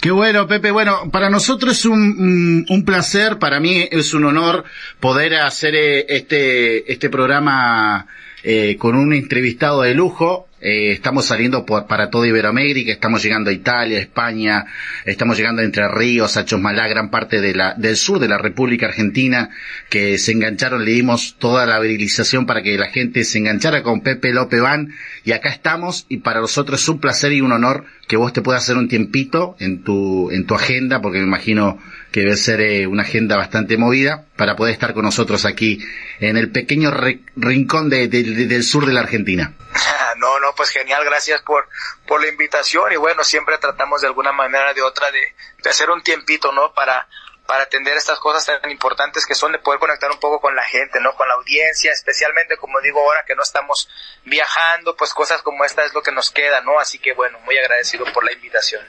Qué bueno, Pepe. Bueno, para nosotros es un, un, placer, para mí es un honor poder hacer eh, este, este programa eh, con un entrevistado de lujo. Eh, estamos saliendo por, para toda Iberoamérica, estamos llegando a Italia, España, estamos llegando a Entre Ríos, a Chosmalá, gran parte de la, del sur de la República Argentina, que se engancharon, le dimos toda la virilización para que la gente se enganchara con Pepe López Van, y acá estamos, y para nosotros es un placer y un honor que vos te puedas hacer un tiempito en tu, en tu agenda, porque me imagino que debe ser eh, una agenda bastante movida, para poder estar con nosotros aquí en el pequeño rincón del sur de la Argentina. no, no, pues genial, gracias por, por la invitación y bueno, siempre tratamos de alguna manera de otra de, de hacer un tiempito, ¿no? Para, para atender estas cosas tan importantes que son de poder conectar un poco con la gente, ¿no? Con la audiencia, especialmente como digo ahora que no estamos viajando, pues cosas como esta es lo que nos queda, ¿no? Así que bueno, muy agradecido por la invitación.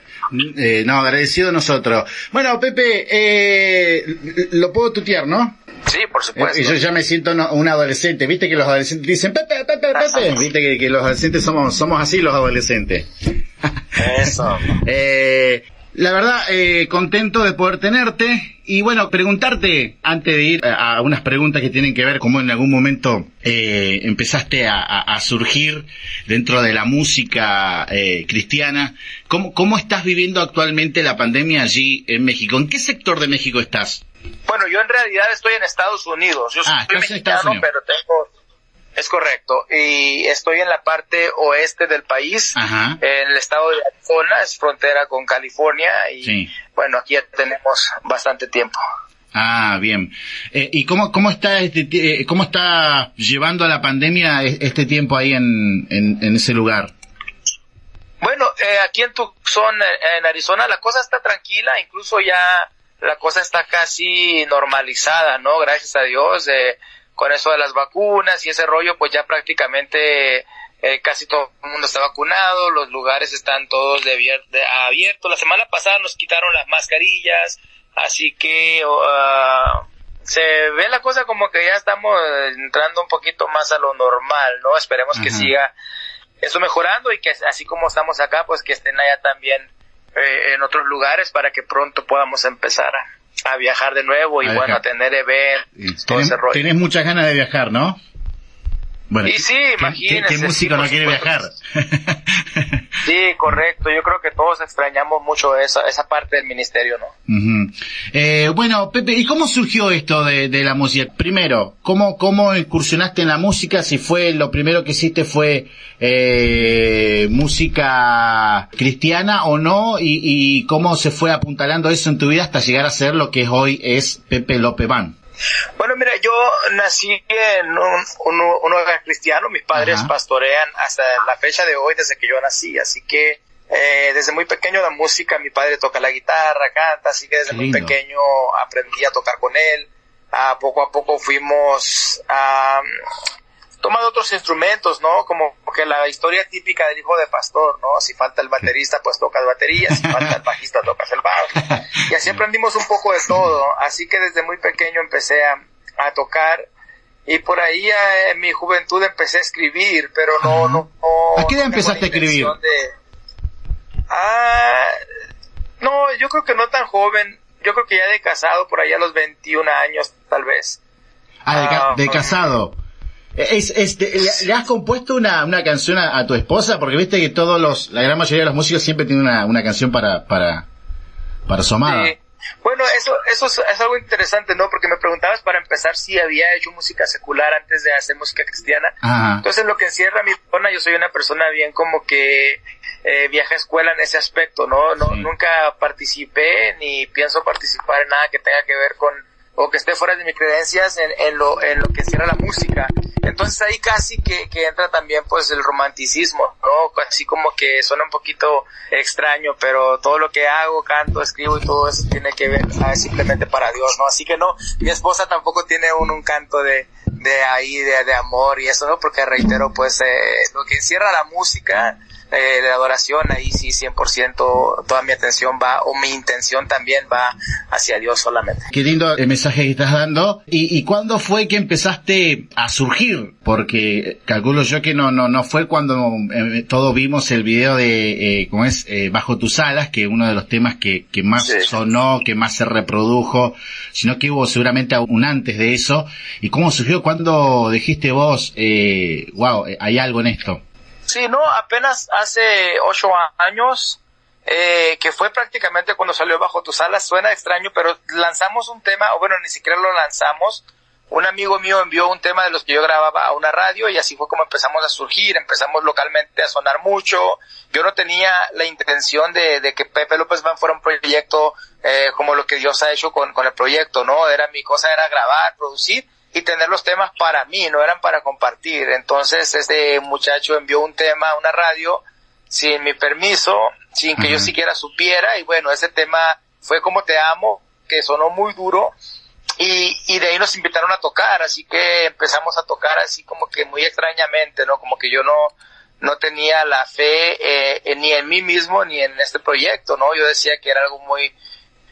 Eh, no, agradecido nosotros. Bueno, Pepe, eh, lo puedo tutear, ¿no? Sí, por supuesto. Y yo ya me siento un adolescente, viste que los adolescentes dicen, Pepe, Pepe, Pepe, viste que, que, los adolescentes somos, somos así los adolescentes. Eso. eh, la verdad, eh, contento de poder tenerte y bueno, preguntarte, antes de ir a, unas preguntas que tienen que ver cómo en algún momento eh, empezaste a, surgir dentro de la música eh, cristiana, ¿cómo, ¿cómo estás viviendo actualmente la pandemia allí en México? ¿En qué sector de México estás? Bueno, yo en realidad estoy en Estados Unidos. Yo ah, soy mexicano, pero tengo es correcto. Y estoy en la parte oeste del país, en el estado de Arizona, es frontera con California y bueno, aquí ya tenemos bastante tiempo. Ah, bien. Eh, ¿Y cómo, cómo está este, eh, cómo está llevando a la pandemia este tiempo ahí en, en, ese lugar? Bueno, eh, aquí en Tucson, en Arizona, la cosa está tranquila, incluso ya la cosa está casi normalizada, ¿no? Gracias a Dios. Eh, con eso de las vacunas y ese rollo, pues ya prácticamente eh, casi todo el mundo está vacunado, los lugares están todos de, abiertos. La semana pasada nos quitaron las mascarillas, así que uh, se ve la cosa como que ya estamos entrando un poquito más a lo normal, ¿no? Esperemos que siga eso mejorando y que así como estamos acá, pues que estén allá también eh, en otros lugares para que pronto podamos empezar a a viajar de nuevo y bueno, a tener eventos, todo ese rollo. Tienes muchas ganas de viajar, ¿no? Bueno, y sí. ¿Qué, músico no quiere viajar? Sí, correcto. Yo creo que todos extrañamos mucho esa, esa parte del ministerio, ¿no? Eh, bueno, Pepe, ¿y cómo surgió esto de, de, la música? Primero, ¿cómo, ¿cómo incursionaste en la música? Si fue, lo primero que hiciste fue eh, música cristiana o no, y, y cómo se fue apuntalando eso en tu vida hasta llegar a ser lo que hoy es Pepe López Van. Bueno, mira, yo nací en un, un, hogar cristiano, mis padres pastorean hasta la fecha de hoy desde que yo nací, así que eh, desde muy pequeño la música, mi padre toca la guitarra, canta, así que desde muy pequeño aprendí a tocar con él. a poco a poco fuimos a tomado otros instrumentos, ¿no? Como que la historia típica del hijo de pastor, ¿no? Si falta el baterista, pues tocas batería, si falta el bajista, tocas el bajo. Y así aprendimos un poco de todo. Así que desde muy pequeño empecé a, a tocar y por ahí eh, en mi juventud empecé a escribir, pero no, no, ¿A qué edad empezaste a escribir? Ah, no, yo creo que no tan joven. Yo creo que ya de casado, por ahí a los 21 años, tal vez. Ah, de, ah, casado. Es, ¿le, has compuesto una, una canción a, tu esposa? Porque viste que todos los, la gran mayoría de los músicos siempre tienen una, una canción para, para, para su amada. Bueno, eso, eso es, algo interesante, ¿no? Porque me preguntabas para empezar si había hecho música secular antes de hacer música cristiana. Entonces, lo que encierra mi persona, yo soy una persona bien como que eh, viaja a escuela en ese aspecto, ¿no? no Nunca participé ni pienso participar en nada que tenga que ver con o que esté fuera de mis creencias en, en, lo, en lo que cierra la música. Entonces ahí casi que, que entra también pues el romanticismo, ¿no? Así como que suena un poquito extraño, pero todo lo que hago, canto, escribo y todo eso tiene que ver ah, simplemente para Dios, ¿no? Así que no, mi esposa tampoco tiene un, un canto de, de ahí, de, de amor y eso, ¿no? Porque reitero, pues eh, lo que encierra la música eh, de adoración, ahí sí 100% toda mi atención va, o mi intención también va hacia Dios solamente. Qué lindo el mensaje que estás dando. ¿Y, y cuándo fue que empezaste a surgir? Porque calculo yo que no, no, no fue cuando eh, todos vimos el video de, eh, ¿cómo es? Eh, Bajo tus alas, que uno de los temas que, que más sonó, que más se reprodujo, sino que hubo seguramente un antes de eso. ¿Y cómo surgió? cuando dijiste vos, eh, wow, hay algo en esto? Sí, no, apenas hace ocho años, eh, que fue prácticamente cuando salió Bajo tus alas, suena extraño, pero lanzamos un tema, o bueno, ni siquiera lo lanzamos, un amigo mío envió un tema de los que yo grababa a una radio y así fue como empezamos a surgir, empezamos localmente a sonar mucho. Yo no tenía la intención de, de que Pepe López Van fuera un proyecto eh, como lo que Dios ha hecho con, con el proyecto, ¿no? Era mi cosa, era grabar, producir y tener los temas para mí, no eran para compartir. Entonces este muchacho envió un tema a una radio sin mi permiso, sin que yo siquiera supiera y bueno, ese tema fue como te amo, que sonó muy duro y, y de ahí nos invitaron a tocar, así que empezamos a tocar así como que muy extrañamente, ¿no? Como que yo no, no tenía la fe eh, ni en mí mismo ni en este proyecto, ¿no? Yo decía que era algo muy,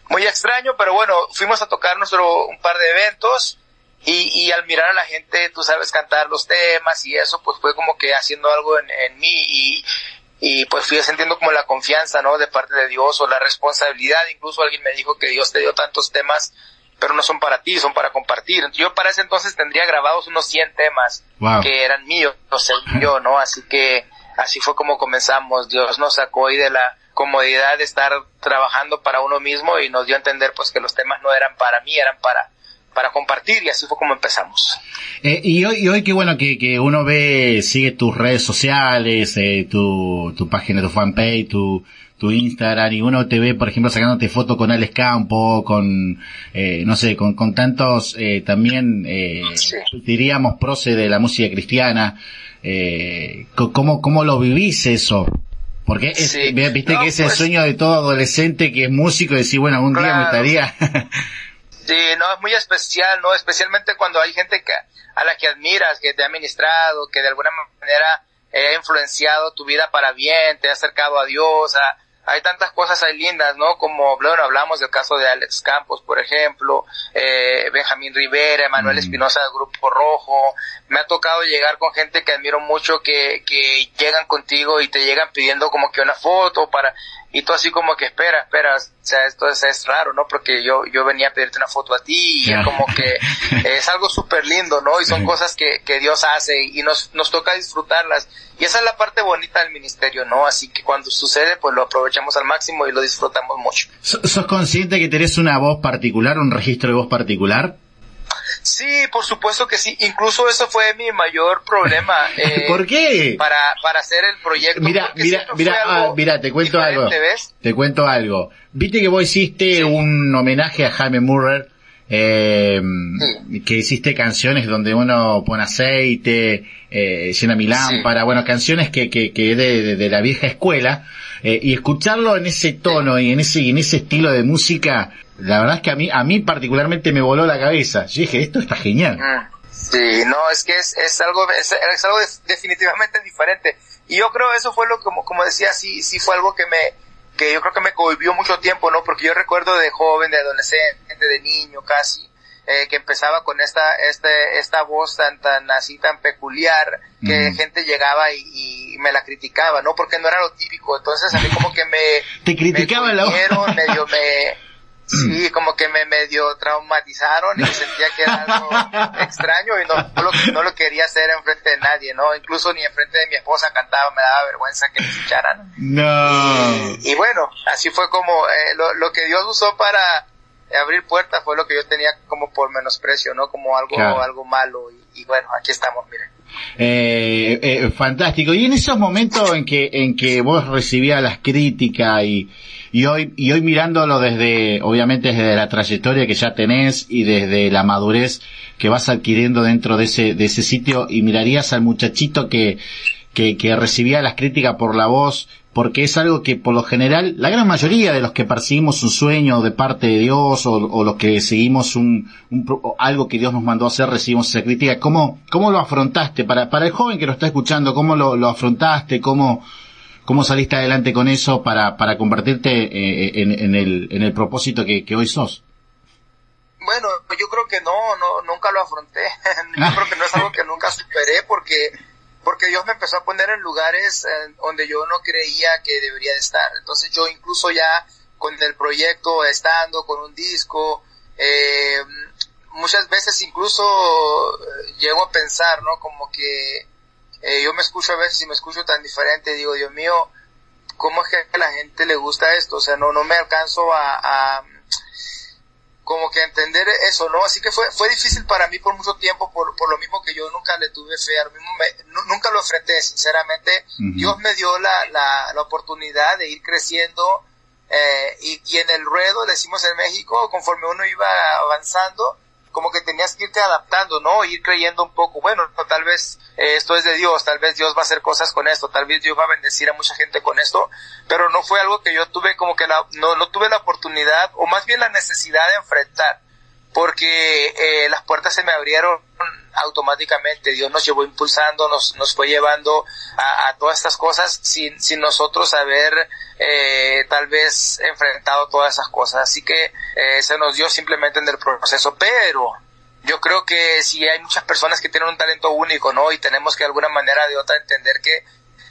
muy extraño, pero bueno, fuimos a tocar nuestro, un par de eventos, y, y al mirar a la gente, tú sabes cantar los temas y eso, pues fue como que haciendo algo en, en mí y, y pues fui sintiendo como la confianza, ¿no? De parte de Dios o la responsabilidad. Incluso alguien me dijo que Dios te dio tantos temas, pero no son para ti, son para compartir. Yo para ese entonces tendría grabados unos 100 temas que eran míos, no sé, yo, ¿no? Así que así fue como comenzamos. Dios nos sacó ahí de la comodidad de estar trabajando para uno mismo y nos dio a entender pues que los temas no eran para mí, eran para para compartir y así fue como empezamos. Eh, y hoy, y hoy qué bueno que, que uno ve, sigue tus redes sociales, eh, tu, tu página, tu fanpage, tu, tu Instagram y uno te ve, por ejemplo, sacándote fotos con Alex Campo, con, eh, no sé, con, con tantos eh, también, eh, diríamos, proce de la música cristiana. Eh, ¿cómo, ¿Cómo lo vivís eso? Porque es, viste que es el pues sueño de todo adolescente que es músico decir, bueno, algún día me gustaría. Sí, no, es muy especial, ¿no? Especialmente cuando hay gente que, a la que admiras, que te ha ministrado, que de alguna manera ha influenciado tu vida para bien, te ha acercado a Dios, a, hay tantas cosas ahí lindas, ¿no? Como, bueno, hablamos del caso de Alex Campos, por ejemplo, eh, Benjamín Rivera, Emanuel mm. Espinosa del Grupo Rojo. Me ha tocado llegar con gente que admiro mucho, que, que llegan contigo y te llegan pidiendo como que una foto para, y tú así como que espera, espera, o sea, esto es, es raro, ¿no? Porque yo, yo venía a pedirte una foto a ti y es como que es algo súper lindo, ¿no? Y son cosas que, que Dios hace y nos, nos toca disfrutarlas. Y esa es la parte bonita del ministerio, ¿no? Así que cuando sucede, pues lo aprovechamos al máximo y lo disfrutamos mucho. ¿Sos consciente que tenés una voz particular, un registro de voz particular? Sí, por supuesto que sí. Incluso eso fue mi mayor problema. Eh, ¿Por qué? Para, para hacer el proyecto. Mira, mira, mira, ah, mira, te cuento algo. Te cuento algo. Viste que vos hiciste un homenaje a Jaime Murray, eh, que hiciste canciones donde uno pone aceite, eh, llena mi lámpara, bueno, canciones que, que, que de, de, la vieja escuela, eh, y escucharlo en ese tono y en ese, en ese estilo de música, la verdad es que a mí, a mí particularmente me voló la cabeza. Yo dije, esto está genial. Mm. Sí, no, es que es, es algo, es, es algo definitivamente diferente. Y yo creo eso fue lo como, como decía, sí, sí fue algo que me, que yo creo que me cohibió mucho tiempo, ¿no? Porque yo recuerdo de joven, de adolescente, de niño casi, eh, que empezaba con esta, este, esta voz tan, tan así, tan peculiar, que gente llegaba y, y, me la criticaba, ¿no? Porque no era lo típico. Entonces a mí como que me... Te criticaban la voz. me Sí, como que me medio traumatizaron y sentía que era algo extraño y no, no, lo, quería hacer enfrente de nadie, ¿no? Incluso ni enfrente de mi esposa cantaba, me daba vergüenza que me escucharan. No. Y, bueno, así fue como eh, lo, lo que Dios usó para abrir puertas fue lo que yo tenía como por menosprecio, ¿no? Como algo, algo malo y, y, bueno, aquí estamos, miren. Eh, eh, fantástico. Y en esos momentos en que, en que vos recibías las críticas y, y hoy, y hoy mirándolo desde, obviamente desde la trayectoria que ya tenés y desde la madurez que vas adquiriendo dentro de ese, de ese sitio y mirarías al muchachito que, que, que recibía las críticas por la voz, porque es algo que por lo general, la gran mayoría de los que percibimos un sueño de parte de Dios o, o los que seguimos un, un, algo que Dios nos mandó hacer, recibimos esa crítica. ¿Cómo, cómo lo afrontaste? Para, para el joven que lo está escuchando, ¿cómo lo, lo afrontaste? ¿Cómo, cómo saliste adelante con eso para, para convertirte eh, en, el, en el propósito que, que hoy sos. Bueno, yo creo que no, no, nunca lo afronté. yo creo que no es algo que nunca superé porque, porque Dios me empezó a poner en lugares donde yo no creía que debería de estar. Entonces yo incluso ya con el proyecto estando, con un disco, eh, muchas veces incluso eh, llego a pensar, ¿no? Como que eh, yo me escucho a veces y me escucho tan diferente, digo, Dios mío, ¿cómo es que a la gente le gusta esto? O sea, no, no me alcanzo a, a como que entender eso, ¿no? Así que fue, fue difícil para mí por mucho tiempo, por, por lo mismo que yo nunca le tuve fe, al mismo nunca lo enfrenté, sinceramente. Dios me dio la, la, la, oportunidad de ir creciendo eh, y, y en el ruedo, decimos en México, conforme uno iba avanzando, como que tenías que irte adaptando, ¿no? Ir creyendo un poco, bueno, tal vez eh, esto es de Dios, tal vez Dios va a hacer cosas con esto, tal vez Dios va a bendecir a mucha gente con esto, pero no fue algo que yo tuve como que la, no, no tuve la oportunidad, o más bien la necesidad de enfrentar, porque eh, las puertas se me abrieron automáticamente. Dios nos llevó impulsando, nos, nos fue llevando a, todas estas cosas sin, sin nosotros haber eh, tal vez enfrentado todas esas cosas. Así que eh, se nos dio simplemente en el proceso, pero yo creo que si hay muchas personas que tienen un talento único, ¿no? Y tenemos que de alguna manera de otra entender que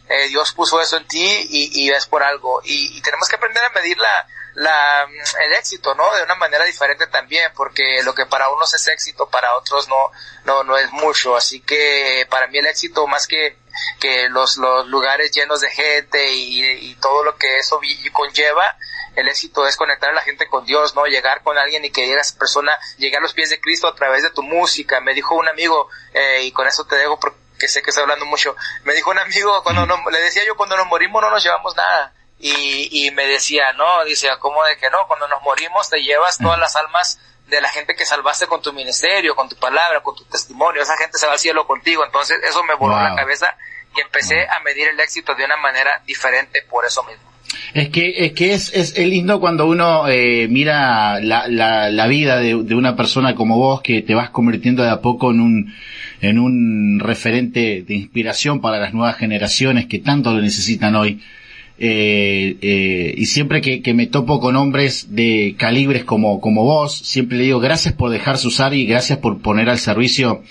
eh, Dios puso eso en ti y, y es por algo. Y, y, tenemos que aprender a medir la, la, el éxito, ¿no? De una manera diferente también, porque lo que para unos es éxito, para otros no, no, no es mucho. Así que para mí el éxito, más que, que los, los lugares llenos de gente y, y todo lo que eso conlleva, el éxito es conectar a la gente con Dios, ¿no? Llegar con alguien y que diga esa persona, llegar a los pies de Cristo a través de tu música. Me dijo un amigo, eh, y con eso te dejo porque que sé que estoy hablando mucho, me dijo un amigo, cuando no, le decía yo, cuando nos morimos no nos llevamos nada. Y, y me decía, no, dice, ¿cómo de que no? Cuando nos morimos te llevas todas las almas de la gente que salvaste con tu ministerio, con tu palabra, con tu testimonio. Esa gente se va al cielo contigo. Entonces eso me voló la cabeza y empecé a medir el éxito de una manera diferente por eso mismo. Es que es que es, es, lindo cuando uno eh, mira la, la, la vida de, de, una persona como vos que te vas convirtiendo de a poco en un en un referente de inspiración para las nuevas generaciones que tanto lo necesitan hoy. Eh, eh, y siempre que, me topo con hombres de calibres como, como vos, siempre le digo gracias por dejarse usar y gracias por poner al servicio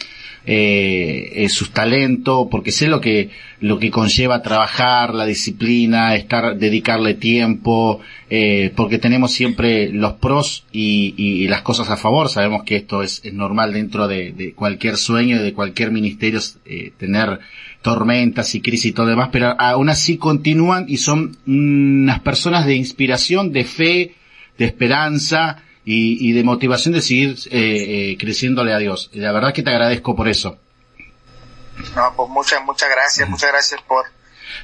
eh, eh, sus talentos, porque sé lo que, lo que conlleva trabajar, la disciplina, estar, dedicarle tiempo, eh, porque tenemos siempre los pros y, y, las cosas a favor. Sabemos que esto es, es normal dentro de, de, cualquier sueño, de cualquier ministerio, eh, tener tormentas y crisis y todo demás, pero aún así continúan y son unas personas de inspiración, de fe, de esperanza, y, y de motivación de seguir eh, eh, creciéndole a Dios. Y la verdad que te agradezco por eso. No, pues muchas, muchas gracias, muchas gracias por,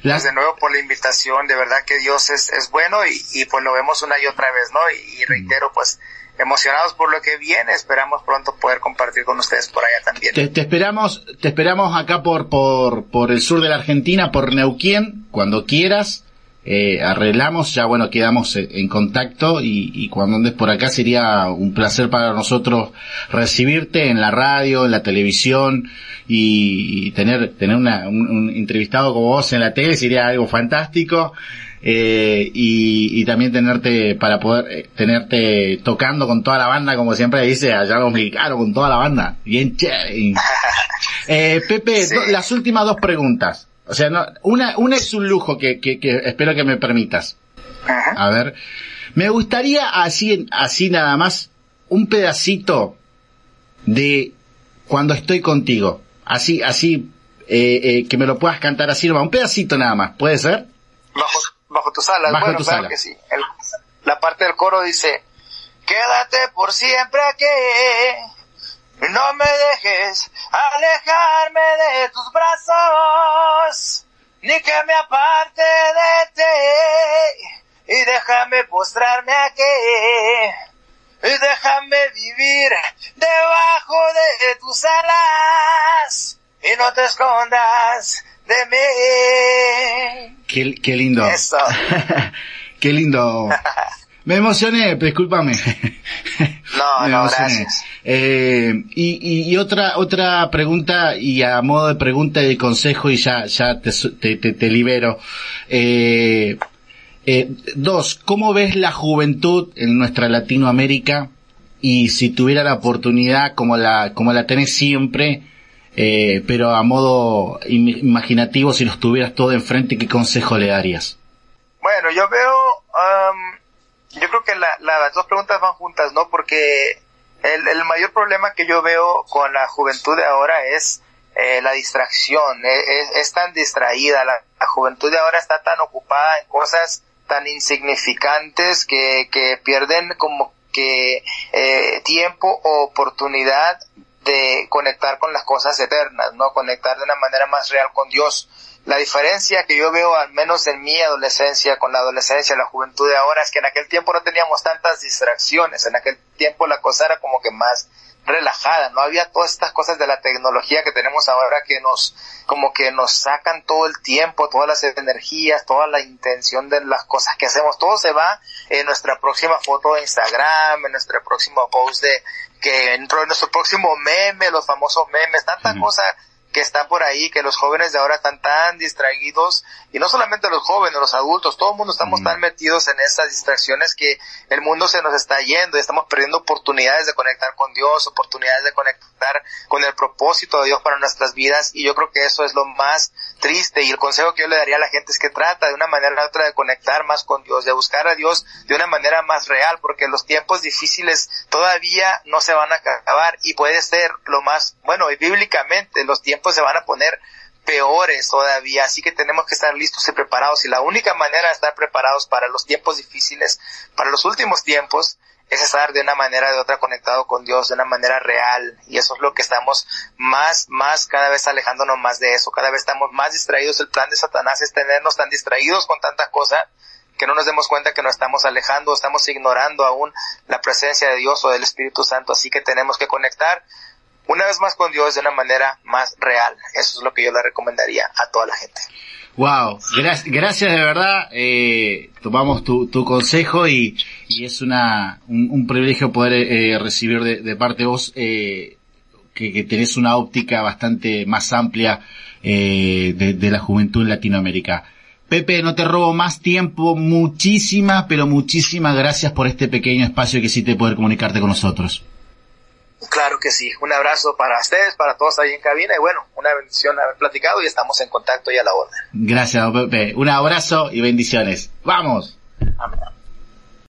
pues de nuevo por la invitación, de verdad que Dios es, es bueno y, y pues lo vemos una y otra vez, ¿no? Y, reitero, pues emocionados por lo que viene, esperamos pronto poder compartir con ustedes por allá también. Te, te, esperamos, te esperamos acá por, por, por el sur de la Argentina, por Neuquén, cuando quieras eh, arreglamos, ya bueno, quedamos en contacto y, y, cuando andes por acá sería un placer para nosotros recibirte en la radio, en la televisión y, y tener, tener una, un, un, entrevistado como vos en la tele sería algo fantástico. Eh, y, y, también tenerte para poder eh, tenerte tocando con toda la banda como siempre dice allá los mexicanos con toda la banda bien chévere eh, Pepe sí. do, las últimas dos preguntas o sea, no, una, una es un lujo que, que, que espero que me permitas. Ajá. A ver, me gustaría así, así nada más, un pedacito de cuando estoy contigo. Así, así, eh, eh, que me lo puedas cantar así nomás. Un pedacito nada más, ¿puede ser? Bajo, bajo tus alas. Bajo bueno, claro alas. que sí. El, la parte del coro dice, quédate por siempre aquí. No me dejes alejarme de tus brazos, ni que me aparte de ti, y déjame postrarme aquí, y déjame vivir debajo de tus alas, y no te escondas de mí. Qué, qué lindo. Eso. qué lindo. Me emocioné, discúlpame. No, no, gracias. Eh, y, y, otra, otra pregunta, y a modo de pregunta y de consejo, y ya, ya te, te, te, libero. Eh, eh, dos, ¿cómo ves la juventud en nuestra Latinoamérica? Y si tuviera la oportunidad, como la, como la tenés siempre, eh, pero a modo imaginativo, si los tuvieras todo enfrente, ¿qué consejo le darías? Bueno, yo veo, yo creo que las dos preguntas van juntas, ¿no? Porque el, mayor problema que yo veo con la juventud de ahora es eh, la distracción, e, es, tan distraída, la, juventud de ahora está tan ocupada en cosas tan insignificantes que, que pierden como que eh, tiempo o oportunidad de conectar con las cosas eternas, ¿no? Conectar de una manera más real con Dios. La diferencia que yo veo, al menos en mi adolescencia, con la adolescencia, la juventud de ahora, es que en aquel tiempo no teníamos tantas distracciones, en aquel tiempo la cosa era como que más relajada, no había todas estas cosas de la tecnología que tenemos ahora que nos, como que nos sacan todo el tiempo, todas las energías, toda la intención de las cosas que hacemos, todo se va en nuestra próxima foto de Instagram, en nuestro próximo post de, que en nuestro próximo meme, los famosos memes, tanta cosa que está por ahí, que los jóvenes de ahora están tan distraídos, y no solamente los jóvenes, los adultos, todo el mundo estamos tan metidos en esas distracciones que el mundo se nos está yendo y estamos perdiendo oportunidades de conectar con Dios, oportunidades de conectar con el propósito de Dios para nuestras vidas, y yo creo que eso es lo más triste, y el consejo que yo le daría a la gente es que trata de una manera u otra de conectar más con Dios, de buscar a Dios de una manera más real, porque los tiempos difíciles todavía no se van a acabar, y puede ser lo más, bueno, y bíblicamente los tiempos se van a poner peores todavía, así que tenemos que estar listos y preparados. Y la única manera de estar preparados para los tiempos difíciles, para los últimos tiempos, es estar de una manera de otra conectado con Dios, de una manera real, y eso es lo que estamos más, más, cada vez alejándonos más de eso, cada vez estamos más distraídos, el plan de Satanás es tenernos tan distraídos con tanta cosa, que no nos demos cuenta que nos estamos alejando, estamos ignorando aún la presencia de Dios o del Espíritu Santo, así que tenemos que conectar una vez más con Dios de una manera más real. Eso es lo que yo le recomendaría a toda la gente. Wow, gracias, de verdad. Eh, tomamos tu, tu consejo y, y, es una, un, privilegio poder eh, recibir de, parte de vos eh, que, que, tenés una óptica bastante más amplia eh, de, de la juventud en Latinoamérica. Pepe, no te robo más tiempo. Muchísimas, pero muchísimas gracias por este pequeño espacio que sí te poder comunicarte con nosotros. Claro que sí. Un abrazo para ustedes, para todos ahí en cabina y bueno, una bendición haber platicado y estamos en contacto y a la orden. Gracias, Pepe. Un abrazo y bendiciones. ¡Vamos!